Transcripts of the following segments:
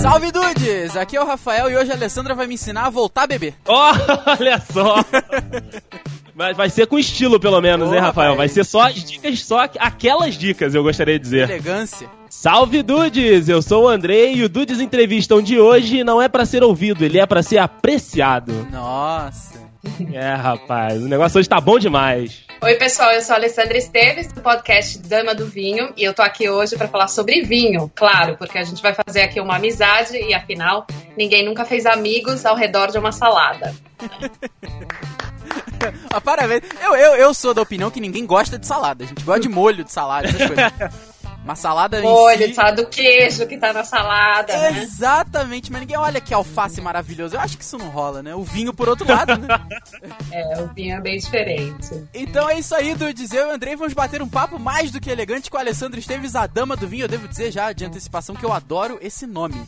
Salve Dudes! Aqui é o Rafael e hoje a Alessandra vai me ensinar a voltar a beber. Oh, olha só! Vai, vai ser com estilo, pelo menos, Boa, hein, Rafael? Vai ser só as dicas, só aquelas dicas, eu gostaria de dizer. Elegância. Salve Dudes! Eu sou o Andrei e o Dudes Entrevistam de hoje não é pra ser ouvido, ele é pra ser apreciado. Nossa. É, rapaz, o negócio hoje tá bom demais. Oi, pessoal, eu sou a Alessandra Esteves, do podcast Dama do Vinho, e eu tô aqui hoje para falar sobre vinho, claro, porque a gente vai fazer aqui uma amizade e afinal, ninguém nunca fez amigos ao redor de uma salada. Ah, parabéns. Eu, eu, eu sou da opinião que ninguém gosta de salada. A gente gosta de molho de salada, essas coisas. Uma salada em Molho, si... salada do queijo que tá na salada, né? Exatamente, mas ninguém olha que alface maravilhoso. Eu acho que isso não rola, né? O vinho por outro lado, né? É, o vinho é bem diferente. Então é isso aí, Dudes. Eu e o Andrei vamos bater um papo mais do que elegante com a Alessandra Esteves, a dama do vinho. Eu devo dizer já de antecipação que eu adoro esse nome.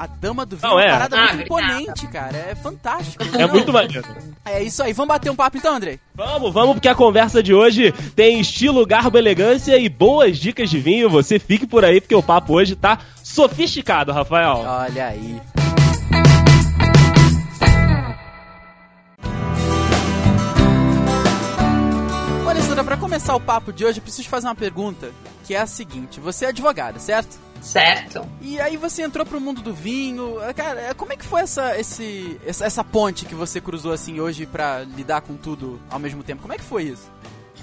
A dama do vinho Não, é é. uma parada Ah, muito imponente, cara. É fantástico. É muito maneiro. É isso aí. Vamos bater um papo então, Andrei? Vamos, vamos, porque a conversa de hoje tem estilo, garbo, elegância e boas dicas de vinho. Você fique por aí, porque o papo hoje tá sofisticado, Rafael. Olha aí. Olha, Alessandra, pra começar o papo de hoje, eu preciso te fazer uma pergunta, que é a seguinte. Você é advogada, certo? Certo? E aí você entrou pro mundo do vinho. Cara, como é que foi essa, esse, essa, essa ponte que você cruzou assim hoje pra lidar com tudo ao mesmo tempo? Como é que foi isso?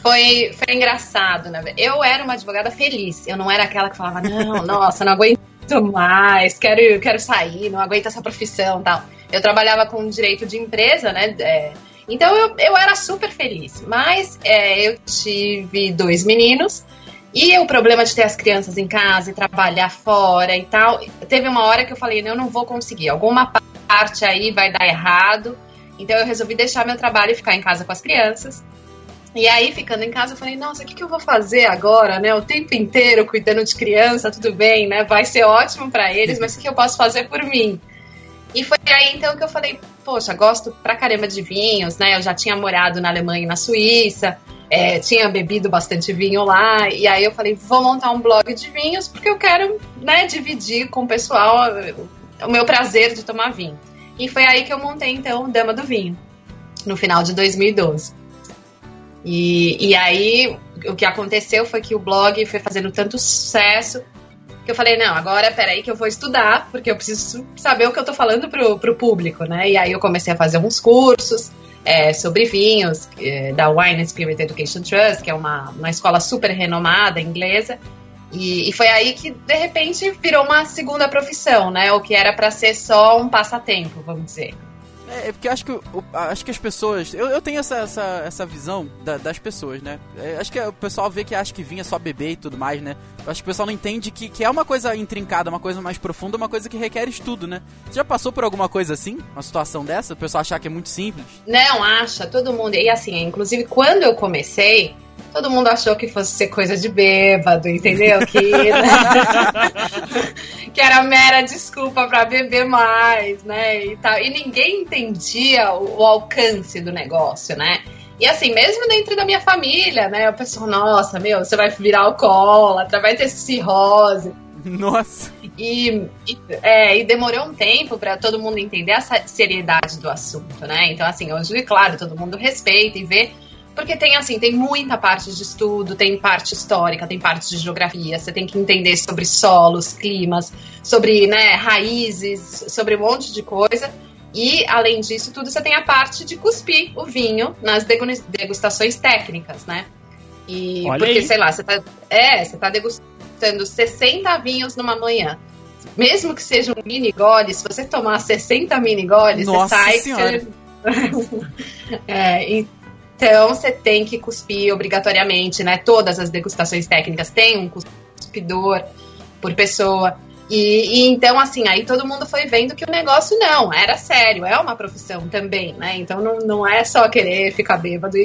Foi, foi engraçado, né? Eu era uma advogada feliz. Eu não era aquela que falava, não, nossa, não aguento mais, quero, quero sair, não aguento essa profissão tal. Eu trabalhava com direito de empresa, né? É, então eu, eu era super feliz. Mas é, eu tive dois meninos. E o problema de ter as crianças em casa e trabalhar fora e tal, teve uma hora que eu falei, eu não vou conseguir. Alguma parte aí vai dar errado. Então eu resolvi deixar meu trabalho e ficar em casa com as crianças. E aí, ficando em casa, eu falei, nossa, o que, que eu vou fazer agora, né? O tempo inteiro cuidando de criança, tudo bem, né? Vai ser ótimo para eles, mas o que eu posso fazer por mim? E foi aí, então, que eu falei, poxa, gosto pra caramba de vinhos, né? Eu já tinha morado na Alemanha e na Suíça, é, tinha bebido bastante vinho lá, e aí eu falei, vou montar um blog de vinhos, porque eu quero, né, dividir com o pessoal o meu prazer de tomar vinho. E foi aí que eu montei, então, Dama do Vinho, no final de 2012. E, e aí, o que aconteceu foi que o blog foi fazendo tanto sucesso que eu falei, não, agora peraí que eu vou estudar, porque eu preciso saber o que eu tô falando pro, pro público, né? E aí eu comecei a fazer uns cursos é, sobre vinhos é, da Wine Spirit Education Trust, que é uma, uma escola super renomada inglesa. E, e foi aí que, de repente, virou uma segunda profissão, né? O que era para ser só um passatempo, vamos dizer. É, é porque eu acho que, acho que as pessoas. Eu, eu tenho essa, essa, essa visão da- das pessoas, né? É, acho que o pessoal vê que acha que vinho é só beber e tudo mais, né? Eu acho que o pessoal não entende que, que é uma coisa intrincada, uma coisa mais profunda, uma coisa que requer estudo, né? Você já passou por alguma coisa assim? Uma situação dessa? O pessoal achar que é muito simples? Não, acha, todo mundo. E assim, inclusive quando eu comecei, todo mundo achou que fosse ser coisa de bêbado, entendeu? Que, que era mera desculpa pra beber mais, né? E, tal. e ninguém entendia o, o alcance do negócio, né? E assim, mesmo dentro da minha família, né? O pessoal, nossa, meu, você vai virar alcoólatra, vai ter cirrose. Nossa! E, e, é, e demorou um tempo para todo mundo entender a seriedade do assunto, né? Então, assim, hoje, claro, todo mundo respeita e vê, porque tem, assim, tem muita parte de estudo, tem parte histórica, tem parte de geografia, você tem que entender sobre solos, climas, sobre, né, raízes, sobre um monte de coisa. E, além disso tudo, você tem a parte de cuspir o vinho nas degu- degustações técnicas, né? E Olha porque, aí. sei lá, você tá, é, você tá degustando 60 vinhos numa manhã. Mesmo que seja um mini gole, se você tomar 60 mini goles, Nossa você sai. Senhora. é, então você tem que cuspir obrigatoriamente, né? Todas as degustações técnicas têm um cuspidor por pessoa. E, e então, assim, aí todo mundo foi vendo que o negócio não, era sério, é uma profissão também, né? Então não, não é só querer ficar bêbado e,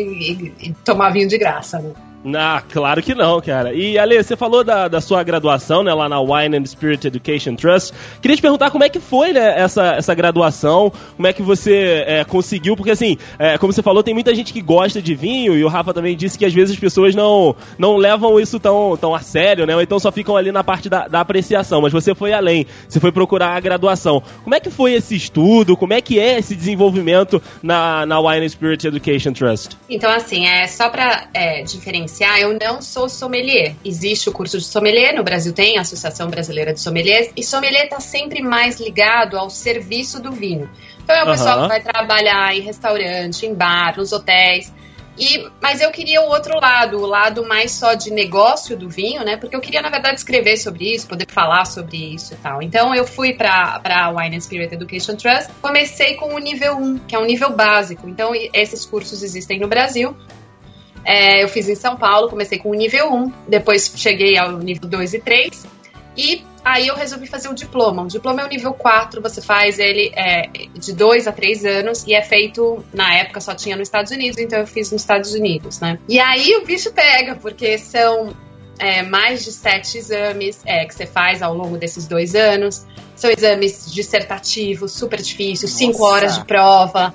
e- e tomar vinho de graça, né? Ah, claro que não, cara. E Ale, você falou da, da sua graduação, né, lá na Wine and Spirit Education Trust. Queria te perguntar como é que foi, né, essa, essa graduação, como é que você é, conseguiu, porque assim, é, como você falou, tem muita gente que gosta de vinho, e o Rafa também disse que às vezes as pessoas não, não levam isso tão, tão a sério, né, ou então só ficam ali na parte da, da apreciação, mas você foi além, você foi procurar a graduação. Como é que foi esse estudo, como é que é esse desenvolvimento na, na Wine and Spirit Education Trust? Então, assim, é só pra é, diferenciar diferenciar, eu não sou sommelier. Existe o curso de sommelier, no Brasil tem a Associação Brasileira de Sommeliers, e sommelier está sempre mais ligado ao serviço do vinho. Então é o uhum. pessoal que vai trabalhar em restaurante, em bar, nos hotéis. E, mas eu queria o outro lado, o lado mais só de negócio do vinho, né? Porque eu queria, na verdade, escrever sobre isso, poder falar sobre isso e tal. Então eu fui para a Wine and Spirit Education Trust, comecei com o nível 1, que é um nível básico. Então esses cursos existem no Brasil, é, eu fiz em São Paulo, comecei com o nível 1, depois cheguei ao nível 2 e 3. E aí eu resolvi fazer o diploma. O diploma é o nível 4, você faz ele é, de 2 a 3 anos e é feito, na época só tinha nos Estados Unidos, então eu fiz nos Estados Unidos, né? E aí o bicho pega, porque são é, mais de sete exames é, que você faz ao longo desses dois anos. São exames dissertativos, super difíceis, 5 horas de prova.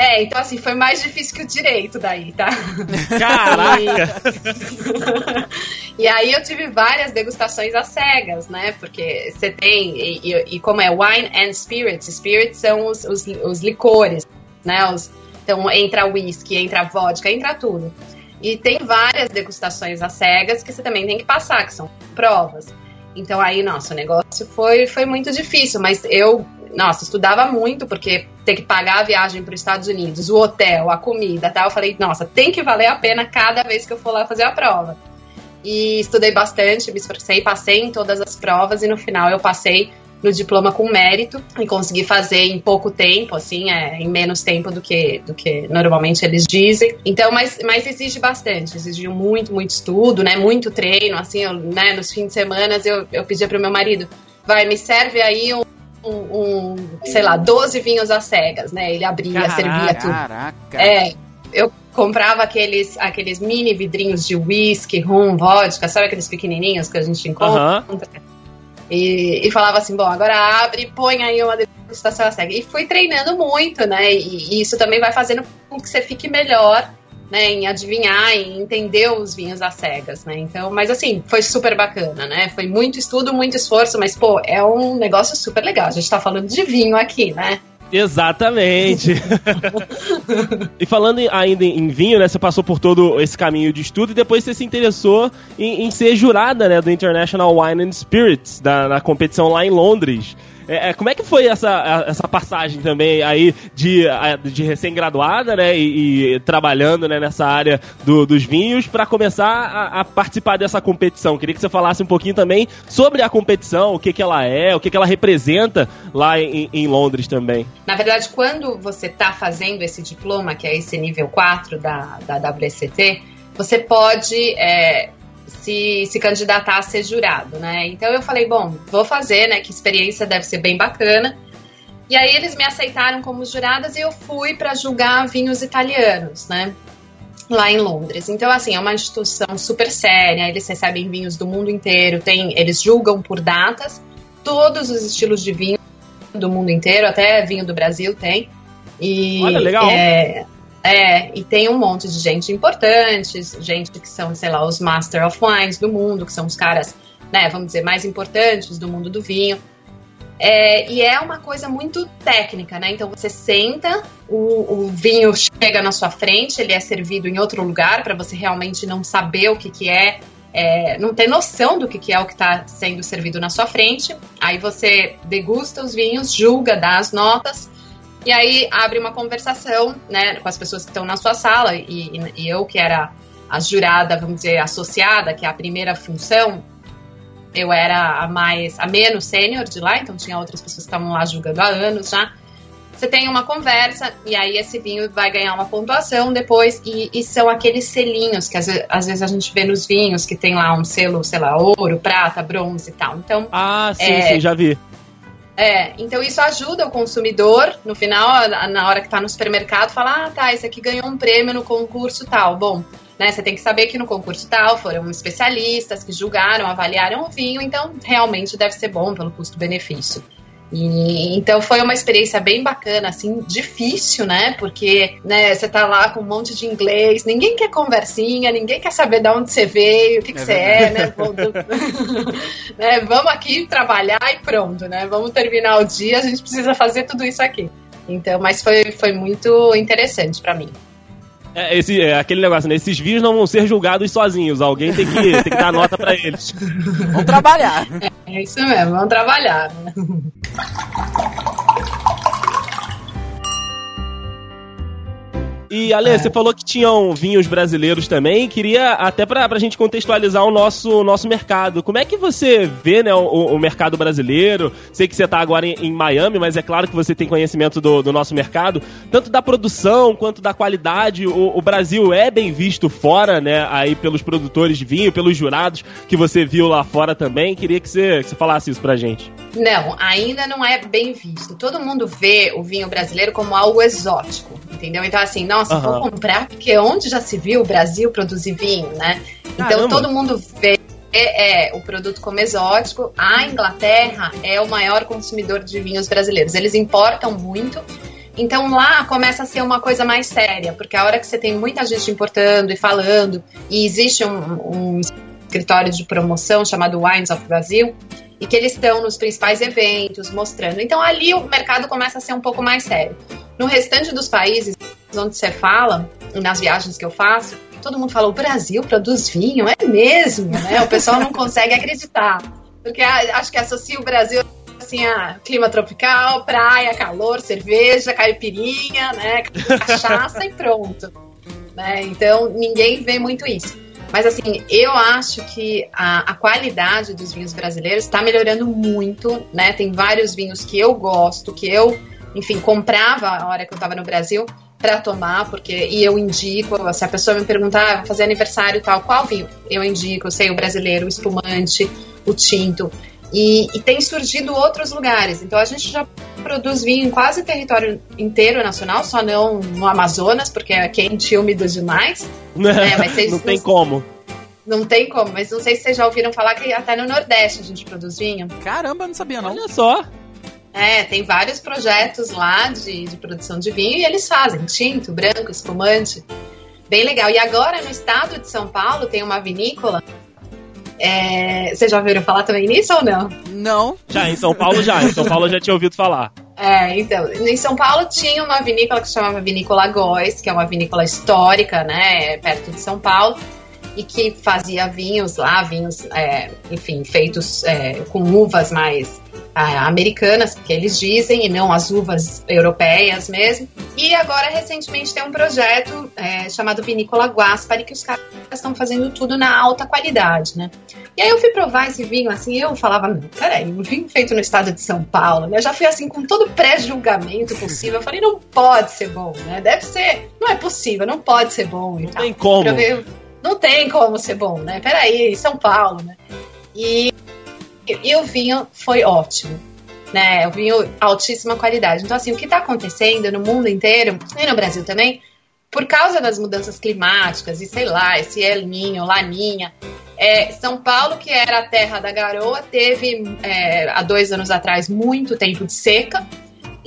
É, então assim, foi mais difícil que o direito daí, tá? Caraca! E, e aí eu tive várias degustações às cegas, né? Porque você tem, e, e, como é wine and spirits, spirits são os, os, os licores, né? Os, então entra whisky, entra vodka, entra tudo. E tem várias degustações às cegas que você também tem que passar, que são provas. Então aí, nossa, o negócio foi, foi muito difícil, mas eu nossa, estudava muito, porque ter que pagar a viagem para os Estados Unidos, o hotel, a comida tal. Eu falei, nossa, tem que valer a pena cada vez que eu for lá fazer a prova. E estudei bastante, me esforcei, passei em todas as provas e no final eu passei no diploma com mérito e consegui fazer em pouco tempo, assim, é, em menos tempo do que, do que normalmente eles dizem. Então, mas, mas exige bastante, exigiu muito, muito estudo, né, muito treino, assim, eu, né, nos fins de semana eu, eu pedia pro meu marido, vai, me serve aí um um, um, sei lá, 12 vinhos às cegas, né? Ele abria, Caraca, servia tudo. Caraca. É, eu comprava aqueles, aqueles mini vidrinhos de whisky, rum, vodka, sabe aqueles pequenininhos que a gente encontra? Uhum. E, e, falava assim, bom, agora abre e põe aí uma degustação cega. E fui treinando muito, né? E, e, isso também vai fazendo com que você fique melhor né, em adivinhar, em entender os vinhos às cegas, né? Então, mas assim, foi super bacana, né? Foi muito estudo, muito esforço, mas pô, é um negócio super legal. A gente tá falando de vinho aqui, né? Exatamente. e falando ainda em vinho, né? Você passou por todo esse caminho de estudo e depois você se interessou em, em ser jurada, né? Do International Wine and Spirits, da, na competição lá em Londres. É, é, como é que foi essa, essa passagem também aí de, de recém-graduada, né? E, e, trabalhando né, nessa área do, dos vinhos para começar a, a, participar dessa competição. Queria que você falasse um pouquinho também sobre a competição, o que, que ela é, o que, que ela representa lá em, em Londres também. Na verdade, quando você está fazendo esse diploma, que é esse nível 4 da, da WSCT, você pode é, se, se candidatar a ser jurado, né? Então eu falei, bom, vou fazer, né? Que experiência deve ser bem bacana. E aí eles me aceitaram como juradas e eu fui para julgar vinhos italianos, né? Lá em Londres. Então, assim, é uma instituição super séria, eles recebem vinhos do mundo inteiro, tem, eles julgam por datas todos os estilos de vinho do mundo inteiro, até vinho do Brasil tem. E, Olha, legal. É, é, e tem um monte de gente importante, gente que são, sei lá, os Master of Wines do mundo, que são os caras, né, vamos dizer, mais importantes do mundo do vinho. É, e é uma coisa muito técnica, né? Então você senta, o, o vinho chega na sua frente, ele é servido em outro lugar para você realmente não saber o que, que é, é, não ter noção do que, que é o que está sendo servido na sua frente. Aí você degusta os vinhos, julga, dá as notas e aí abre uma conversação, né, com as pessoas que estão na sua sala e, e eu que era a jurada, vamos dizer, associada, que é a primeira função, eu era a mais, a menos sênior de lá, então tinha outras pessoas que estavam lá julgando há anos já. Você tem uma conversa e aí esse vinho vai ganhar uma pontuação depois e, e são aqueles selinhos que às, às, vezes a gente vê nos vinhos que tem lá um selo, sei lá, ouro, prata, bronze e tal. Então, ah, sim, é, sim, já vi. É, então isso ajuda o consumidor, no final, na hora que tá no supermercado, falar, ah, tá, esse aqui ganhou um prêmio no concurso tal. Bom, né? Você tem que saber que no concurso tal foram especialistas que julgaram, avaliaram o vinho, então realmente deve ser bom pelo custo-benefício. E, então foi uma experiência bem bacana, assim, difícil, né? Porque né, você tá lá com um monte de inglês, ninguém quer conversinha, ninguém quer saber de onde você veio, o que, que é você é, né? né? Vamos aqui trabalhar e pronto, né? Vamos terminar o dia, a gente precisa fazer tudo isso aqui. Então, mas foi, foi muito interessante para mim. É, esse, é aquele negócio, né? Esses vídeos não vão ser julgados sozinhos. Alguém tem que, tem que dar nota para eles. Vamos trabalhar. É, é isso mesmo, vamos trabalhar. E, Ale, é. você falou que tinham vinhos brasileiros também. Queria, até pra, pra gente contextualizar o nosso, nosso mercado. Como é que você vê né, o, o mercado brasileiro? Sei que você está agora em, em, Miami, mas é claro que você tem conhecimento do, do nosso mercado. Tanto da produção quanto da qualidade. O, o, Brasil é bem visto fora, né? Aí pelos produtores de vinho, pelos jurados que você viu lá fora também. Queria que você, que você falasse isso pra gente. Não, ainda não é bem visto. Todo mundo vê o vinho brasileiro como algo exótico, entendeu? Então, assim, nossa, uhum. vou comprar, porque onde já se viu o Brasil produzir vinho, né? Então, Caramba. todo mundo vê é, o produto como exótico. A Inglaterra é o maior consumidor de vinhos brasileiros. Eles importam muito. Então lá começa a ser uma coisa mais séria, porque a hora que você tem muita gente importando e falando, e existe um, um escritório de promoção chamado Wines of Brasil, e que eles estão nos principais eventos mostrando. Então ali o mercado começa a ser um pouco mais sério. No restante dos países onde você fala, nas viagens que eu faço, todo mundo fala: o Brasil produz vinho? É mesmo, né? O pessoal não consegue acreditar. Porque acho que associa o Brasil assim a clima tropical, praia, calor, cerveja, caipirinha, né? Cachaça e pronto. Né? Então ninguém vê muito isso. Mas assim, eu acho que a, a qualidade dos vinhos brasileiros está melhorando muito, né? Tem vários vinhos que eu gosto, que eu, enfim, comprava a hora que eu estava no Brasil para tomar, porque e eu indico, se a pessoa me perguntar, ah, fazer aniversário e tal, qual vinho? Eu indico, sei, o brasileiro, o espumante, o tinto. E, e, tem surgido outros lugares. Então a gente já produz vinho em quase o território inteiro nacional, só não no Amazonas, porque é quente e úmido demais. né? Mas vocês, não tem não, como. Não tem como, mas não sei se vocês já ouviram falar que até no Nordeste a gente produz vinho. Caramba, não sabia não. Olha só. É, tem vários projetos lá de, de produção de vinho e eles fazem tinto, branco, espumante. Bem legal. E agora no estado de São Paulo tem uma vinícola é, vocês já ouviram falar também nisso ou não? Não. Já, em São Paulo já. Em São Paulo eu já tinha ouvido falar. É, então, em São Paulo tinha uma vinícola que se chamava Vinícola Góis, que é uma vinícola histórica, né, perto de São Paulo, e que fazia vinhos lá, vinhos, é, enfim, feitos é, com uvas mais americanas, que eles dizem, e não as uvas europeias mesmo. E agora, recentemente, tem um projeto é, chamado Vinícola Guaspari, que os caras estão fazendo tudo na alta qualidade, né? E aí eu fui provar esse vinho, assim, eu falava, não, peraí, um vinho feito no estado de São Paulo, né? Eu já fui assim, com todo pré-julgamento possível, eu falei, não pode ser bom, né? Deve ser, não é possível, não pode ser bom. não tal. tem como. Não tem como ser bom, né? Peraí, São Paulo, né? E e o vinho foi ótimo. Né, o vinho altíssima qualidade. Então, assim, o que está acontecendo no mundo inteiro, e no Brasil também, por causa das mudanças climáticas, e sei lá, esse El Ninho, Laninha, é, São Paulo, que era a terra da garoa, teve é, há dois anos atrás muito tempo de seca.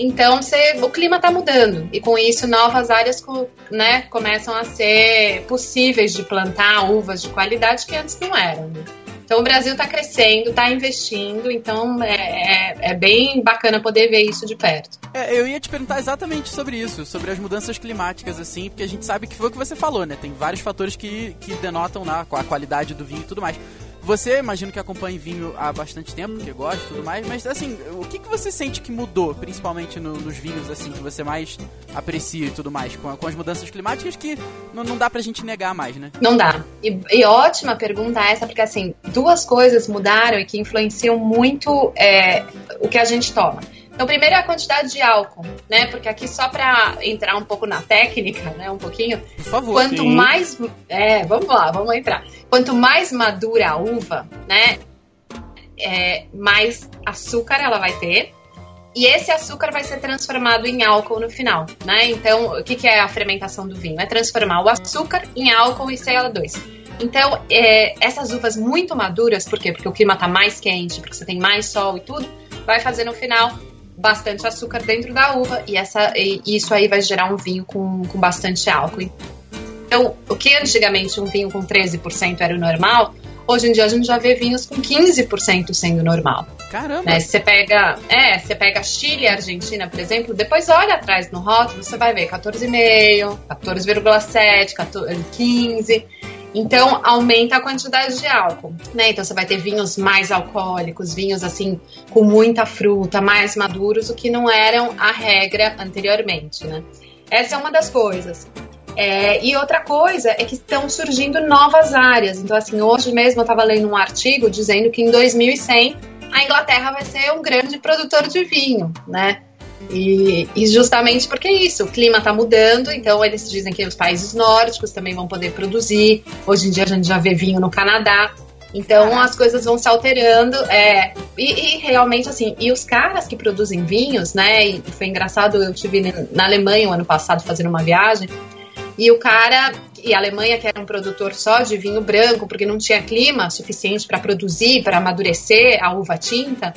Então cê, o clima está mudando e com isso novas áreas né, começam a ser possíveis de plantar uvas de qualidade que antes não eram. Né? Então o Brasil está crescendo, está investindo, então é, é, é, bem bacana poder ver isso de perto. É, eu ia te perguntar exatamente sobre isso, sobre as mudanças climáticas, assim, porque a gente sabe que foi o que você falou, né? Tem vários fatores que, que denotam né, a qualidade do vinho e tudo mais. Você, imagino que acompanha vinho há bastante tempo, que gosta e tudo mais, mas assim, o que, que você sente que mudou, principalmente no, nos vinhos, assim, que você mais aprecia e tudo mais, com, com as mudanças climáticas que não, não dá pra gente negar mais, né? Não dá. E, e ótima pergunta essa, porque assim, duas coisas mudaram e que influenciam muito é, o que a gente toma. Então, primeiro é a quantidade de álcool, né? Porque aqui só para entrar um pouco na técnica, né? Um pouquinho. Por favor. Quanto sim. mais, é, vamos lá, vamos entrar. Quanto mais madura a uva, né? É, mais açúcar ela vai ter e esse açúcar vai ser transformado em álcool no final, né? Então, o que, que é a fermentação do vinho? É transformar o açúcar em álcool e CO2. Então, é, essas uvas muito maduras, por quê? Porque o clima está mais quente, porque você tem mais sol e tudo, vai fazer no final bastante açúcar dentro da uva e, essa, e isso aí vai gerar um vinho com, com bastante álcool. Então, o que antigamente um vinho com 13% era o normal, hoje em dia a gente já vê vinhos com 15% sendo normal. Caramba! Né? Você pega, é, você pega Chile e Argentina, por exemplo, depois olha atrás no rótulo, você vai ver 14,5, 14,7, 15. Então aumenta a quantidade de álcool, né? Então você vai ter vinhos mais alcoólicos, vinhos assim com muita fruta, mais maduros, o que não eram a regra anteriormente, né? Essa é uma das coisas. É, e outra coisa é que estão surgindo novas áreas. Então, assim, hoje mesmo eu estava lendo um artigo dizendo que em 2100 a Inglaterra vai ser um grande produtor de vinho, né? E, e, justamente porque é isso, o clima está mudando, então eles dizem que os países nórdicos também vão poder produzir. Hoje em dia a gente já vê vinho no Canadá. Então as coisas vão se alterando. É, e, e, realmente, assim, e os caras que produzem vinhos, né? E foi engraçado, eu tive na Alemanha o ano passado fazendo uma viagem. E o cara, e a Alemanha, que era um produtor só de vinho branco, porque não tinha clima suficiente para produzir, para amadurecer a uva tinta,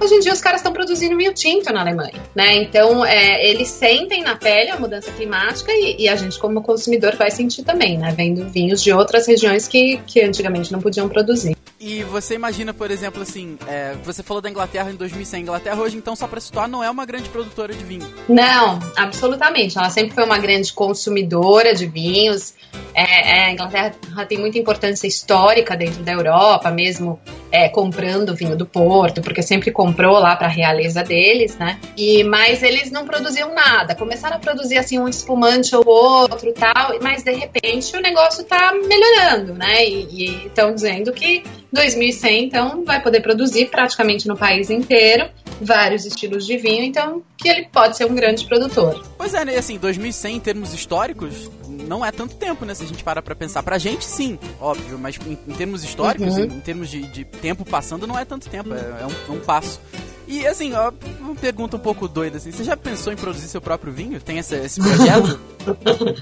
Hoje em dia os caras estão produzindo vinho tinto na Alemanha, né? Então é, eles sentem na pele a mudança climática e, e, a gente como consumidor vai sentir também, né? Vendo vinhos de outras regiões que, que antigamente não podiam produzir. E você imagina, por exemplo, assim, é, você falou da Inglaterra em 2100. A Inglaterra hoje, então, só para situar, não é uma grande produtora de vinho. Não, absolutamente. Ela sempre foi uma grande consumidora de vinhos. É, é, a Inglaterra tem muita importância histórica dentro da Europa, mesmo é, comprando vinho do Porto, porque sempre comprou lá para a realeza deles, né? E mas eles não produziam nada. Começaram a produzir assim um espumante ou outro, tal. Mas de repente o negócio está melhorando, né? E estão dizendo que 2100 então vai poder produzir praticamente no país inteiro vários estilos de vinho, então que ele pode ser um grande produtor. Pois é, né? Assim, 2100 em termos históricos não é tanto tempo, né? Se a gente parar pra pensar. Pra gente, sim, óbvio, mas em, em termos históricos, uhum. em, em, termos de, de, tempo passando, não é tanto tempo, é, é, um, é um, passo. E assim, ó, uma pergunta um pouco doida assim: você já pensou em produzir seu próprio vinho? Tem esse, esse projeto?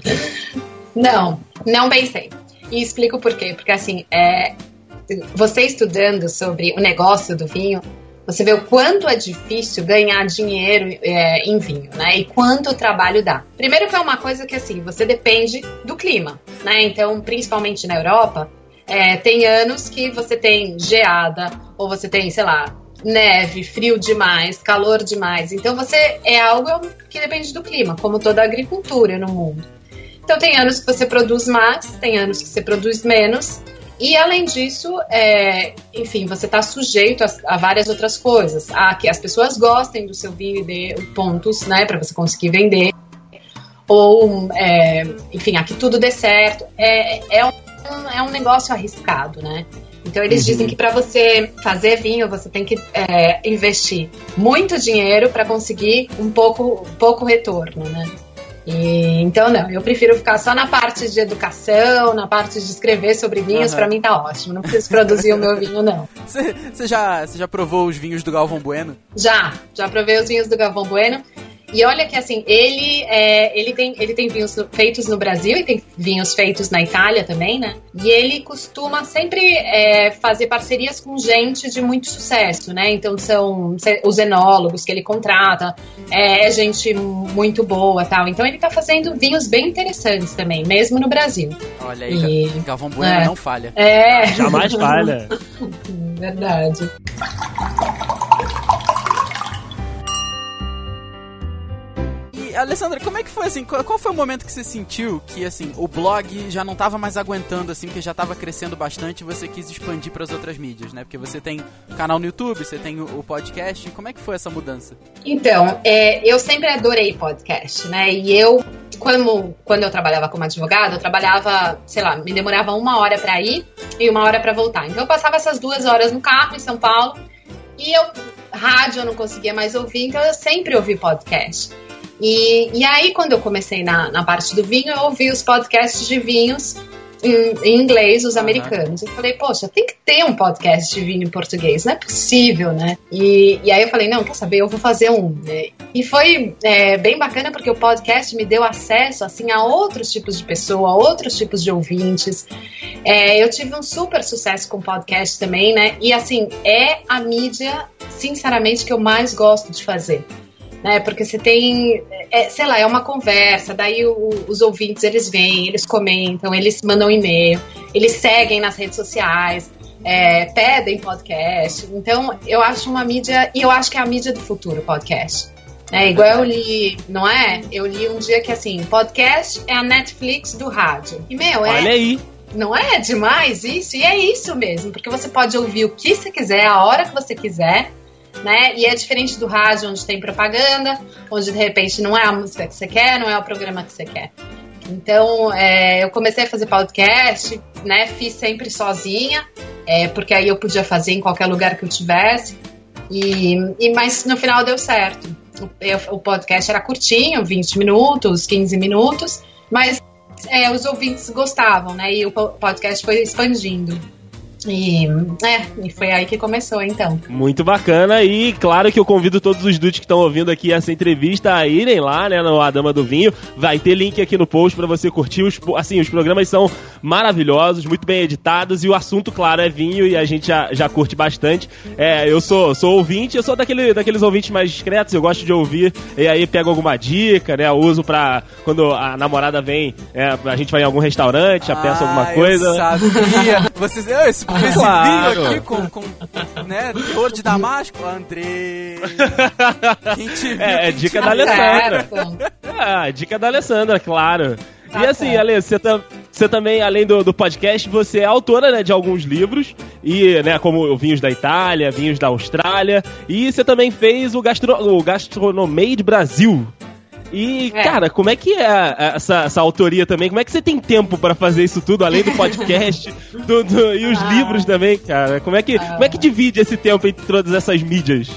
não, não pensei. E explico por quê. Porque assim, é, você estudando sobre o negócio do vinho, você vê o quanto é difícil ganhar dinheiro é, em vinho, né? E quanto o trabalho dá. Primeiro que é uma coisa que assim, você depende do clima, né? Então, principalmente na Europa, é, tem anos que você tem geada, ou você tem, sei lá, neve, frio demais, calor demais. Então você é algo que depende do clima, como toda a agricultura no mundo. Então tem anos que você produz mais, tem anos que você produz menos, e além disso, é, enfim, você está sujeito a, a, várias outras coisas. A que as pessoas gostem do seu vinho e dê pontos, né, para você conseguir vender. Ou, é, enfim, a que tudo dê certo. É, é, um, é um negócio arriscado, né? Então eles uhum. dizem que para você fazer vinho você tem que é, investir muito dinheiro para conseguir um pouco, pouco retorno, né? E, então, não, eu prefiro ficar só na parte de educação, na parte de escrever sobre vinhos, uhum. para mim tá ótimo. Não preciso produzir o meu vinho, não. Você já, já provou os vinhos do Galvão Bueno? Já, já provei os vinhos do Galvão Bueno. E olha que assim, ele, é, ele, tem, ele tem vinhos feitos no Brasil e tem vinhos feitos na Itália também, né? E ele costuma sempre é, fazer parcerias com gente de muito sucesso, né? Então são os enólogos que ele contrata, é, é gente muito boa tal. Então ele tá fazendo vinhos bem interessantes também, mesmo no Brasil. Olha aí, e, Galvão Bueno é, não falha. É. Jamais falha. Verdade. Alessandra, como é que foi assim? Qual, foi o momento que você sentiu que assim o blog já não estava mais aguentando assim, porque já estava crescendo bastante e você quis expandir para as outras mídias, né? Porque você tem canal no YouTube, você tem o, podcast. Como é que foi essa mudança? Então, é, eu sempre adorei podcast, né? E eu, quando eu trabalhava como advogada, eu trabalhava, sei lá, me demorava uma hora para ir e uma hora para voltar. Então eu passava essas duas horas no carro em São Paulo e eu rádio eu não conseguia mais ouvir, então eu sempre ouvi podcast. E, e aí, quando eu comecei na, na parte do vinho, eu ouvi os podcasts de vinhos em, inglês os americanos. Eu falei, poxa, tem que ter um podcast de vinho em português, não é possível, né? E, e aí eu falei, não, quer saber, eu vou fazer um. Né? E foi é, bem bacana porque o podcast me deu acesso assim a outros tipos de pessoa, a outros tipos de ouvintes. É, eu tive um super sucesso com podcast também, né? E assim, é a mídia, sinceramente, que eu mais gosto de fazer né? Porque você tem, é, sei lá, é uma conversa, daí o, os ouvintes eles vêm, eles comentam, eles mandam e-mail, eles seguem nas redes sociais, é, pedem podcast. Então, eu acho uma mídia, e eu acho que é a mídia do futuro, podcast. É, igual eu li, não é? Eu li um dia que assim, podcast é a Netflix do rádio. E meu, é. Olha aí. Não é demais isso? E é isso mesmo, porque você pode ouvir o que você quiser, a hora que você quiser né? E é diferente do rádio, onde tem propaganda, onde de repente não é a música que você quer, não é o programa que você quer. Então, é, eu comecei a fazer podcast, né? Fiz sempre sozinha, é, porque aí eu podia fazer em qualquer lugar que eu tivesse. E, e mas no final deu certo. O, o podcast era curtinho, 20 minutos, 15 minutos, mas é, os ouvintes gostavam, né? E o podcast foi expandindo. E, é, e foi aí que começou, então. Muito bacana. E claro que eu convido todos os dudes que estão ouvindo aqui essa entrevista a irem lá, né, no A Dama do Vinho. Vai ter link aqui no post para você curtir. Os, assim, os programas são maravilhosos, muito bem editados. E o assunto, claro, é vinho e a gente já, já curte bastante. É, eu sou, sou ouvinte, eu sou daquele, daqueles ouvintes mais discretos, eu gosto de ouvir. E aí pego alguma dica, né? Eu uso pra quando a namorada vem, é, a gente vai em algum restaurante, já ah, peço alguma coisa. Eu sabia. Vocês, esse esse claro. vinho aqui com, com né, teor de Damasco, André. Quem te viu, é, é dica da Alessandra. É, dica da Alessandra, claro. Tá e assim, Ale, você, tá, você também, além do, do podcast, você é autora né, de alguns livros, e, né, como Vinhos da Itália, Vinhos da Austrália, e você também fez o, gastro, o Gastronomade Brasil, e, é. cara, como é que é essa, essa autoria também? Como é que você tem tempo para fazer isso tudo, além do podcast do, do, e os ah. livros também, cara? Como é, que, ah. como é que divide esse tempo entre todas essas mídias?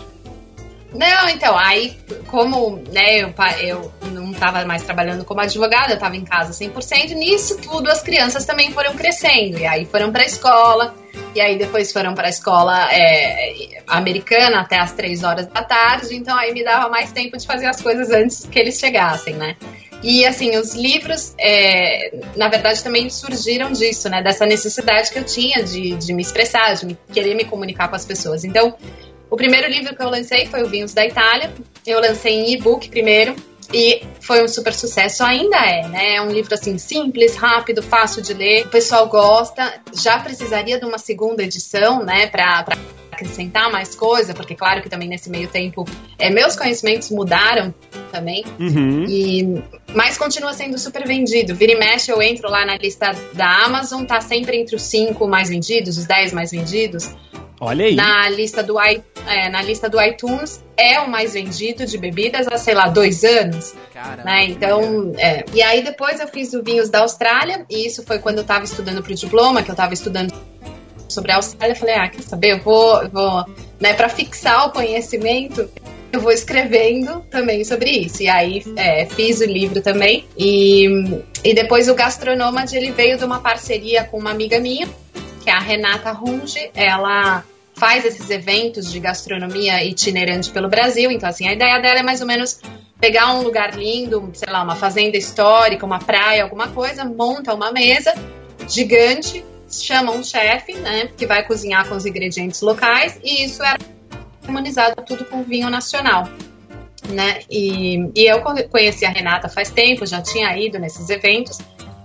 Não, então, aí, como né, eu, eu não estava mais trabalhando como advogada, eu estava em casa 100%, nisso tudo as crianças também foram crescendo, e aí foram para a escola, e aí depois foram para a escola é, americana até as três horas da tarde, então aí me dava mais tempo de fazer as coisas antes que eles chegassem, né? E assim, os livros, é, na verdade, também surgiram disso, né? Dessa necessidade que eu tinha de, de me expressar, de me, querer me comunicar com as pessoas. Então, o primeiro livro que eu lancei foi o Vinhos da Itália. Eu lancei em e-book primeiro. E foi um super sucesso, ainda é, né? É um livro assim simples, rápido, fácil de ler. O pessoal gosta. Já precisaria de uma segunda edição, né? Pra, pra acrescentar mais coisa, porque claro que também nesse meio tempo é, meus conhecimentos mudaram também. Uhum. E, mas continua sendo super vendido. Vira e mexe, eu entro lá na lista da Amazon, tá sempre entre os cinco mais vendidos, os dez mais vendidos. Olha aí. Na lista do, é, na lista do iTunes é o mais vendido de bebidas há, sei lá, dois anos. Caramba, né? Então, é. E aí depois eu fiz o Vinhos da Austrália, e isso foi quando eu estava estudando para o diploma, que eu estava estudando sobre a Austrália. Eu falei, ah, quer saber? Eu vou, eu vou né, para fixar o conhecimento, eu vou escrevendo também sobre isso. E aí é, fiz o livro também. E, e depois o Gastronômade, ele veio de uma parceria com uma amiga minha, que é a Renata Runge. Ela faz esses eventos de gastronomia itinerante pelo Brasil. Então, assim, a ideia dela é mais ou menos pegar um lugar lindo, sei lá, uma fazenda histórica, uma praia, alguma coisa, monta uma mesa gigante, chama um chefe, né, que vai cozinhar com os ingredientes locais, e isso era harmonizado tudo com vinho nacional. Né? E, e eu conheci a Renata faz tempo, já tinha ido nesses eventos.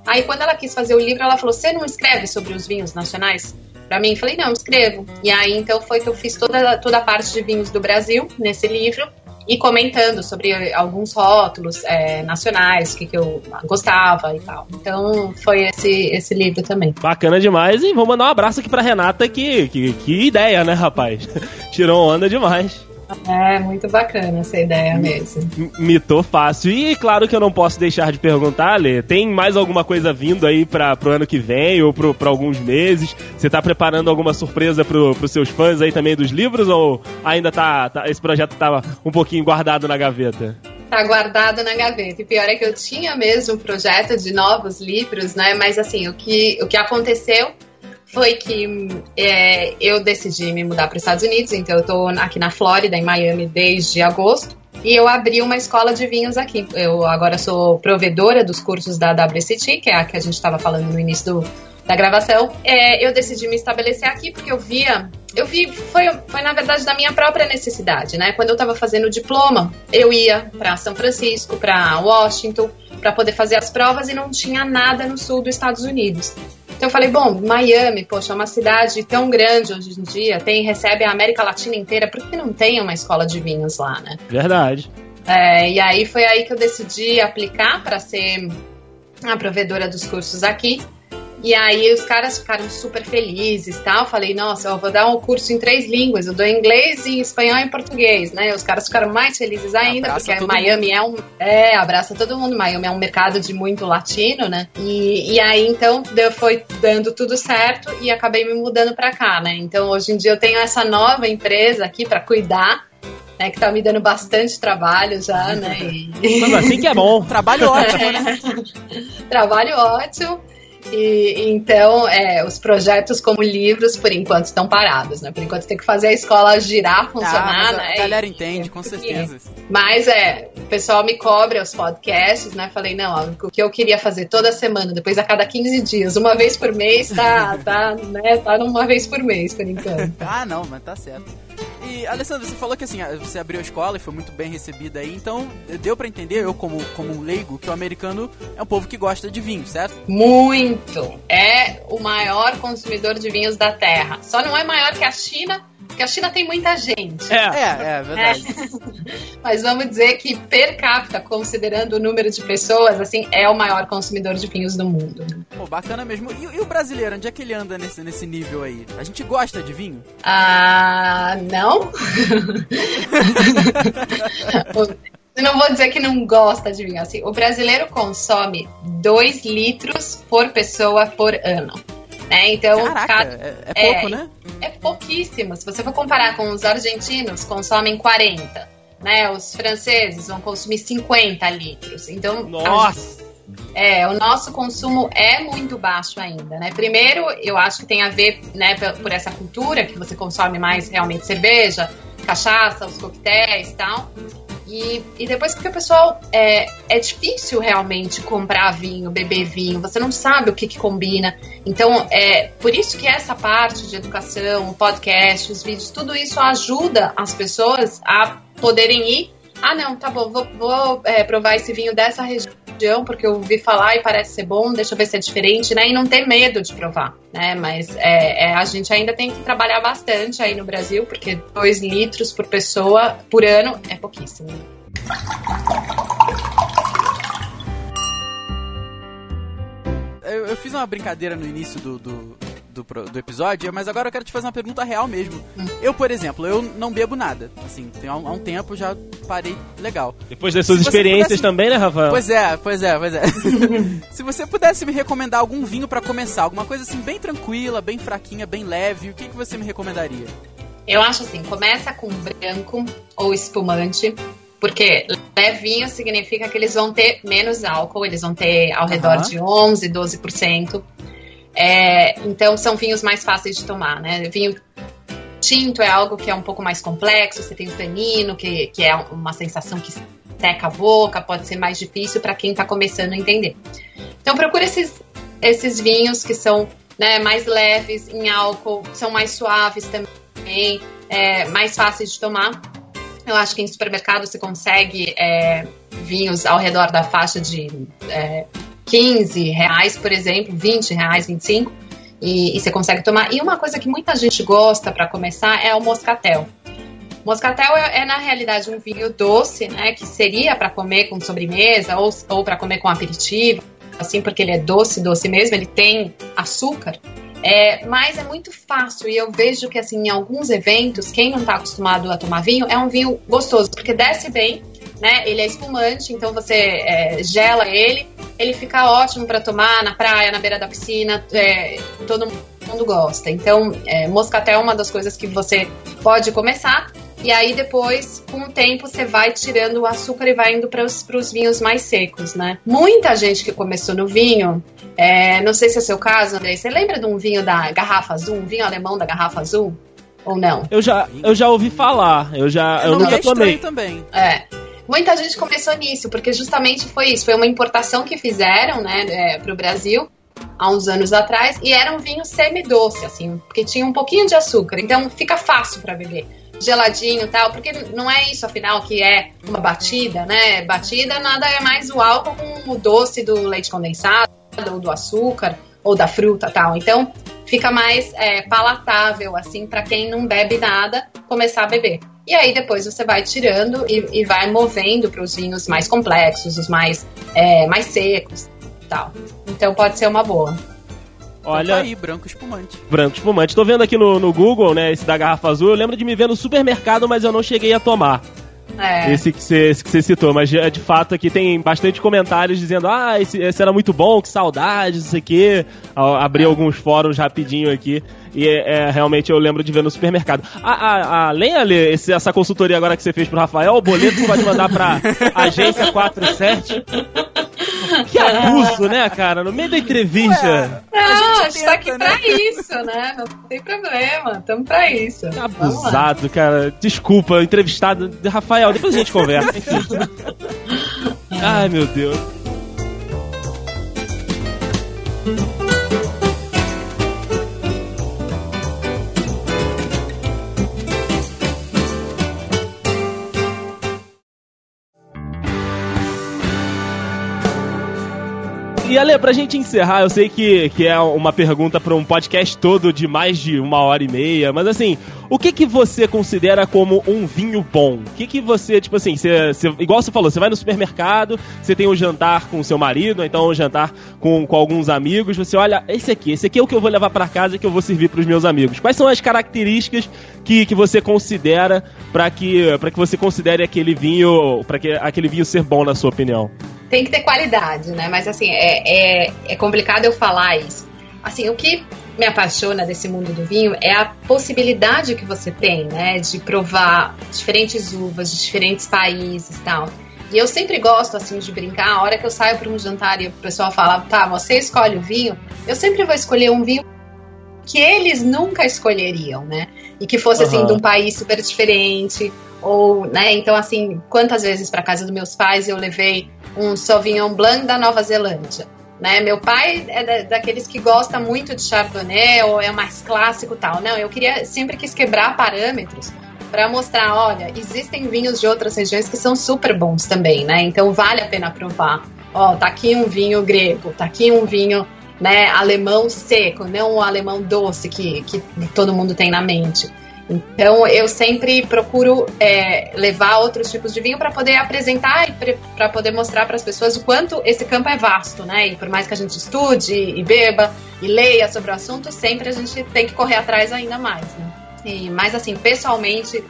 Aí, quando ela quis fazer o livro, ela falou: Você não escreve sobre os vinhos nacionais? Para mim. Falei, não, escrevo. E aí então foi que eu fiz toda, toda a parte de vinhos do Brasil nesse livro e comentando sobre alguns rótulos é, nacionais, o que, que eu gostava e tal. Então foi esse, esse livro também. Bacana demais. E vou mandar um abraço aqui pra Renata, que, que, que ideia, né, rapaz? Tirou onda demais. É, muito bacana essa ideia mesmo. Mitou fácil. E claro que eu não posso deixar de perguntar, Lê, tem mais alguma coisa vindo aí para pro ano que vem ou para alguns meses? Você tá preparando alguma surpresa pro, pros seus fãs aí também dos livros ou ainda tá, tá esse projeto tá um pouquinho guardado na gaveta? tá guardado na gaveta. E pior é que eu tinha mesmo um projeto de novos livros, né? Mas assim, o que, o que aconteceu foi que é, eu decidi me mudar para os Estados Unidos, então eu estou aqui na Flórida, em Miami, desde agosto. E eu abri uma escola de vinhos aqui. Eu agora sou provedora dos cursos da WCT, que é a que a gente estava falando no início do, da gravação. É, eu decidi me estabelecer aqui porque eu via. Eu vi, foi, foi na verdade da minha própria necessidade, né? Quando eu estava fazendo o diploma, eu ia para São Francisco, para Washington, para poder fazer as provas e não tinha nada no sul dos Estados Unidos. Então eu falei, bom, Miami, poxa, é uma cidade tão grande hoje em dia, tem, recebe a América Latina inteira, por que não tem uma escola de vinhos lá, né? Verdade. É, e aí foi aí que eu decidi aplicar para ser a provedora dos cursos aqui. E aí os caras ficaram super felizes, tal. Tá? Falei, nossa, eu vou dar um curso em três línguas. Eu dou inglês, em espanhol e português, né? Os caras ficaram mais felizes ainda, abraça porque Miami mundo. é um. É, abraça todo mundo. Miami é um mercado de muito latino, né? E, e aí então deu, foi dando tudo certo e acabei me mudando para cá, né? Então hoje em dia eu tenho essa nova empresa aqui para cuidar né, que tá me dando bastante trabalho já, né? E... Mas assim que é bom. Trabalho ótimo, né? Trabalho ótimo. E então, é, os projetos como livros, por enquanto, estão parados, né? Por enquanto tem que fazer a escola girar, funcionar, ah, né? A galera entende, com certeza. Mas é, o pessoal me cobra os podcasts, né? Falei, não, ó, o que eu queria fazer toda semana, depois a cada 15 dias, uma vez por mês, tá, tá, né? Tá numa vez por mês, por enquanto. ah, não, mas tá certo. E, Alessandro, você falou que assim, você abriu a escola e foi muito bem recebida aí, então deu para entender, eu como, como um leigo, que o americano é um povo que gosta de vinho, certo? Muito! É o maior consumidor de vinhos da Terra. Só não é maior que a China, porque a China tem muita gente. É, é, é verdade. É. Mas vamos dizer que per capita, considerando o número de pessoas, assim, é o maior consumidor de vinhos do mundo. Pô, bacana mesmo. E, e, o brasileiro, onde é que ele anda nesse, nesse nível aí? A gente gosta de vinho? Ah, não. Eu não vou dizer que não gosta de vinho. Assim, o brasileiro consome 2 litros por pessoa por ano. Né? Então, Caraca, cada, é, é, pouco, é, né? É pouquíssimo. Se você for comparar com os argentinos, consomem 40. Né? Os franceses vão consumir 50 litros. Então, Nossa! É, o nosso consumo é muito baixo ainda, né? Primeiro, eu acho que tem a ver, né, por essa cultura que você consome mais realmente cerveja, cachaça, os coquetéis e tal. E, e depois porque o pessoal é, é difícil realmente comprar vinho, beber vinho, você não sabe o que, que combina. Então, é por isso que essa parte de educação, o podcast, os vídeos, tudo isso ajuda as pessoas a poderem ir. Ah, não, tá bom, vou, vou é, provar esse vinho dessa região porque eu ouvi falar e parece ser bom, deixa eu ver se é diferente, né? E não ter medo de provar, né? Mas é, é, a gente ainda tem que trabalhar bastante aí no Brasil, porque 2 litros por pessoa por ano é pouquíssimo. Eu, eu fiz uma brincadeira no início do, do do, do episódio, mas agora eu quero te fazer uma pergunta real mesmo. Eu, por exemplo, eu não bebo nada. Assim, tem, há, um tempo já parei legal. Depois das suas experiências pudesse... também, né, Rafael? Pois é, pois é, pois é. Se você pudesse me recomendar algum vinho para começar, alguma coisa assim bem tranquila, bem fraquinha, bem leve, o que, que você me recomendaria? Eu acho assim, começa com branco ou espumante, porque levinho significa que eles vão ter menos álcool, eles vão ter ao redor uhum. de 11, 12%. É, então são vinhos mais fáceis de tomar, né? Vinho tinto é algo que é um pouco mais complexo, você tem o tanino, que, que é uma sensação que seca a boca, pode ser mais difícil para quem está começando a entender. Então procure esses, esses vinhos que são né, mais leves em álcool, são mais suaves também, é, mais fáceis de tomar. Eu acho que em supermercado você consegue é, vinhos ao redor da faixa de é, 15 reais, por exemplo, 20 reais, 25, e, e você consegue tomar. E uma coisa que muita gente gosta para começar é o moscatel. Moscatel é, é, na realidade um vinho doce, né, que seria para comer com sobremesa ou, ou para comer com aperitivo, assim, porque ele é doce, doce mesmo, ele tem açúcar. É, mas é muito fácil e eu vejo que assim em alguns eventos quem não está acostumado a tomar vinho é um vinho gostoso porque desce bem né? Ele é espumante, então você é, gela ele, ele fica ótimo para tomar na praia, na beira da piscina, é, todo mundo gosta. Então, é, moscatel é uma das coisas que você pode começar. E aí depois, com o tempo, você vai tirando o açúcar e vai indo para os vinhos mais secos, né? Muita gente que começou no vinho, é, não sei se é seu caso, André, você lembra de um vinho da garrafa azul, um vinho alemão da garrafa azul? Ou não? Eu já, eu já ouvi falar, eu já, eu, eu nunca é tomei. também. É. Muita gente começou nisso, porque justamente foi isso, foi uma importação que fizeram, né, é, para o Brasil há uns anos atrás e era um vinho semi-doce, assim, porque tinha um pouquinho de açúcar, então fica fácil para beber geladinho tal, porque não é isso, afinal, que é uma batida, né? Batida nada é mais o álcool com o doce do leite condensado, ou do açúcar, ou da fruta tal. Então, fica mais é, palatável, assim, para quem não bebe nada, começar a beber. E aí depois você vai tirando e, e vai movendo para os vinhos mais complexos, os mais, é, mais secos tal. Então pode ser uma boa. Olha. Tá aí, branco espumante. Branco espumante. Tô vendo aqui no, no Google, né, esse da garrafa azul. Eu lembro de me ver no supermercado, mas eu não cheguei a tomar. É. Esse que você que citou, mas de, fato aqui tem bastante comentários dizendo: ah, esse, esse era muito bom, que saudade, isso aqui. Abri é. alguns fóruns rapidinho aqui. E é, é, realmente eu lembro de ver no supermercado. Além, Ale, esse, essa consultoria agora que você fez pro Rafael, o boleto você pode mandar pra agência 47. Que abuso, né, cara? No meio da entrevista. Ué, não, a gente, tá aqui né? pra isso, né? Não tem problema, tamo pra isso. Que abusado, cara. Desculpa, entrevistado. Rafael, depois a gente conversa. Ai, meu Deus. E Ale, pra gente encerrar, eu sei que, que é uma pergunta para um podcast todo de mais de uma hora e meia, mas assim, o que que você considera como um vinho bom? O que que você, tipo assim, igual você falou, você vai no supermercado, você tem um jantar com seu marido, ou então um jantar com, com alguns amigos, você olha, esse aqui, esse aqui é o que eu vou levar para casa e que eu vou servir para os meus amigos. Quais são as características que, que você considera para que, pra que você considere aquele vinho, para que aquele vinho ser bom na sua opinião? Tem que ter qualidade, né? Mas assim, é, é, é complicado eu falar isso. Assim, o que me apaixona desse mundo do vinho é a possibilidade que você tem, né? De provar diferentes uvas de diferentes países e tal. E eu sempre gosto, assim, de brincar. A hora que eu saio para um jantar e o pessoal fala, tá, você escolhe o vinho, eu sempre vou escolher um vinho que eles nunca escolheriam, né? E que fosse, uhum. assim, de um país super diferente. Ou, né? Então, assim, quantas vezes para casa dos meus pais eu levei um Sauvignon Blanc da Nova Zelândia. Né? Meu pai é daqueles que gosta muito de Chardonnay ou é mais clássico tal. Não, eu queria sempre quis quebrar parâmetros para mostrar, olha, existem vinhos de outras regiões que são super bons também, né? Então vale a pena provar. Ó, tá aqui um vinho grego, tá aqui um vinho, né, alemão seco, não o alemão doce que, que todo mundo tem na mente. Então eu sempre procuro é, levar outros tipos de vinho para poder apresentar e para poder mostrar para as pessoas o quanto esse campo é vasto, né? E por mais que a gente estude e beba e leia sobre o assunto, sempre a gente tem que correr atrás ainda mais, né? E, mas assim, pessoalmente,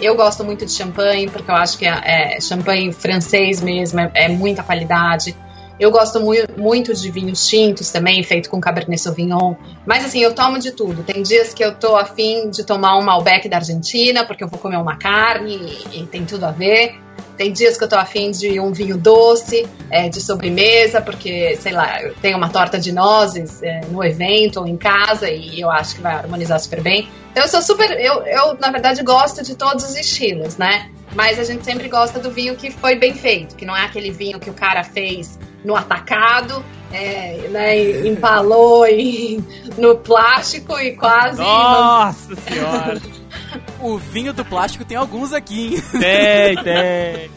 eu gosto muito de champanhe, porque eu acho que é, é champanhe francês mesmo, é, é muita qualidade. Eu gosto muito, muito de vinhos tintos também, feito com Cabernet Sauvignon. Mas assim, eu tomo de tudo. Tem dias que eu tô afim de tomar um Malbec da Argentina, porque eu vou comer uma carne e, e tem tudo a ver. Tem dias que eu tô afim de um vinho doce, é, de sobremesa, porque, sei lá, eu tenho uma torta de nozes é, no evento ou em casa e eu acho que vai harmonizar super bem. Então eu sou super. Eu, eu, na verdade, gosto de todos os estilos, né? Mas a gente sempre gosta do vinho que foi bem feito, que não é aquele vinho que o cara fez no atacado, é, né, empalou em, no plástico e quase. Nossa senhora! o vinho do plástico tem alguns aqui, hein? Tem, tem.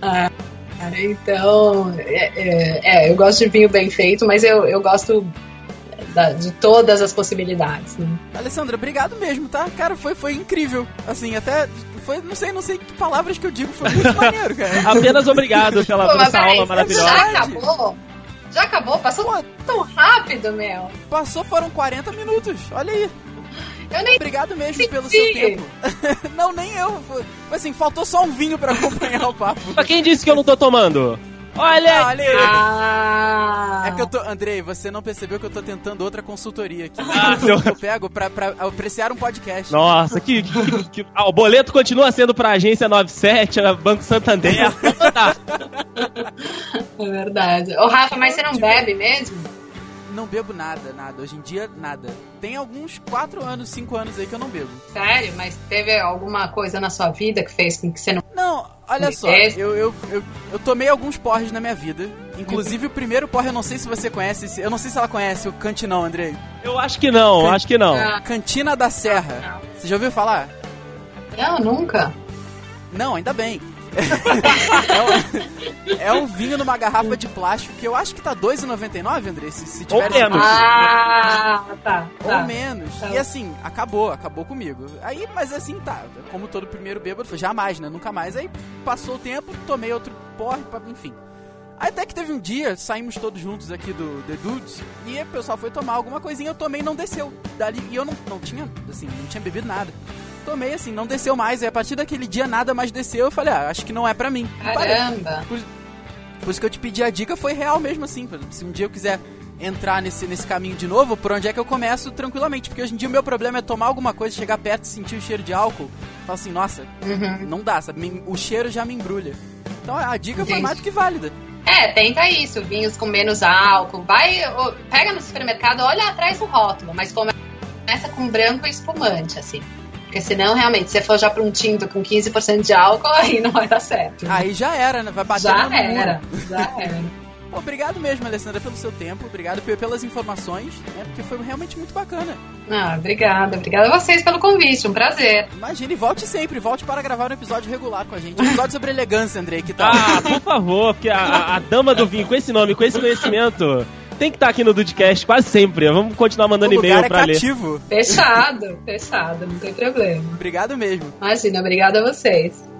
Ah, então, é, é, é, eu gosto de vinho bem feito, mas eu, eu gosto da, de todas as possibilidades. Né? Alessandra, obrigado mesmo, tá? Cara, foi, foi incrível. Assim, até foi, não sei, não sei que palavras que eu digo, foi muito maneiro, cara. Apenas obrigado pela Pô, essa aula maravilhosa. Já acabou? Já acabou? Passou Pô, tão rápido, meu. Passou, foram 40 minutos, olha aí. Nem... Obrigado mesmo Senti. pelo seu tempo. não, nem eu. Foi, assim, faltou só um vinho para acompanhar o papo. Mas quem disse que eu não tô tomando? Olha, Olha aí. Ah! É que eu tô. Andrei, você não percebeu que eu tô tentando outra consultoria aqui. Ah, eu, eu pego pra, pra apreciar um podcast. Nossa, que, que- que- ah, o boleto continua sendo pra agência 97, a Banco Santander. Tá. É verdade. Ô, Rafa, mas você não bebe mesmo? Não bebo nada, nada. Hoje em dia, nada. Tem alguns 4 anos, 5 anos aí que eu não bebo. Sério? Mas teve alguma coisa na sua vida que fez com que você não. Não, olha só, desce. eu, eu, eu, eu tomei alguns porres na minha vida. Inclusive o primeiro porre, eu não sei se você conhece, se- eu não sei se ela conhece o Cantinão, Andrei. Eu acho que não, acho que não. Ah, Cantina da Serra. Você já ouviu falar? não, nunca. Não, ainda bem. É, um, é um vinho numa garrafa de plástico que eu acho que tá R$2,99, André, se, se tiver... Ou menos. Ah, tá. tá. Ou menos. Tá. E assim, acabou, acabou comigo. Aí, mas assim, tá. Como todo primeiro bêbado, foi jamais, né? Nunca mais. Aí passou o tempo, tomei outro porre, enfim. Aí até que teve um dia, saímos todos juntos aqui do The Dudes, e o pessoal foi tomar alguma coisinha, eu tomei e não desceu. Dali, e eu não, não tinha, assim, não tinha bebido nada. Tomei assim, não desceu mais, e a partir daquele dia nada mais desceu, eu falei, ah, acho que não é pra mim. Caramba. Por isso que eu te pedi a dica foi real mesmo assim. por Se um dia eu quiser entrar nesse, nesse caminho de novo, por onde é que eu começo tranquilamente? Porque hoje em dia o meu problema é tomar alguma coisa, chegar perto e sentir o cheiro de álcool. Fala assim, nossa, Uhum. não dá, sabe? O cheiro já me embrulha. Então a dica foi mais do que válida. É, tenta isso, vinhos com menos álcool. Vai, pega no supermercado, olha atrás do rótulo, mas começa com branco e espumante, assim. Porque senão, realmente, se você for já pra um tinto com 15% de álcool, aí não vai dar certo. Aí já era, né? Vai bater já no muro. era, já era. Obrigado mesmo, Alessandra, pelo seu tempo. Obrigado pe- pelas informações, né? Porque foi realmente muito bacana. Ah, obrigada, obrigada a vocês pelo convite, um prazer. Imagine, volte sempre, volte para gravar um episódio regular com a gente. Um episódio sobre elegância, Andrei, que tal? Ah, por favor, porque a, a- a dama do vinho com esse nome, com esse conhecimento, tem que estar aqui no Dudcast quase sempre. Vamos continuar mandando e-mail é pra ler. cativo. Fechado, fechado, não tem problema. Obrigado mesmo. Imagina, obrigada a vocês.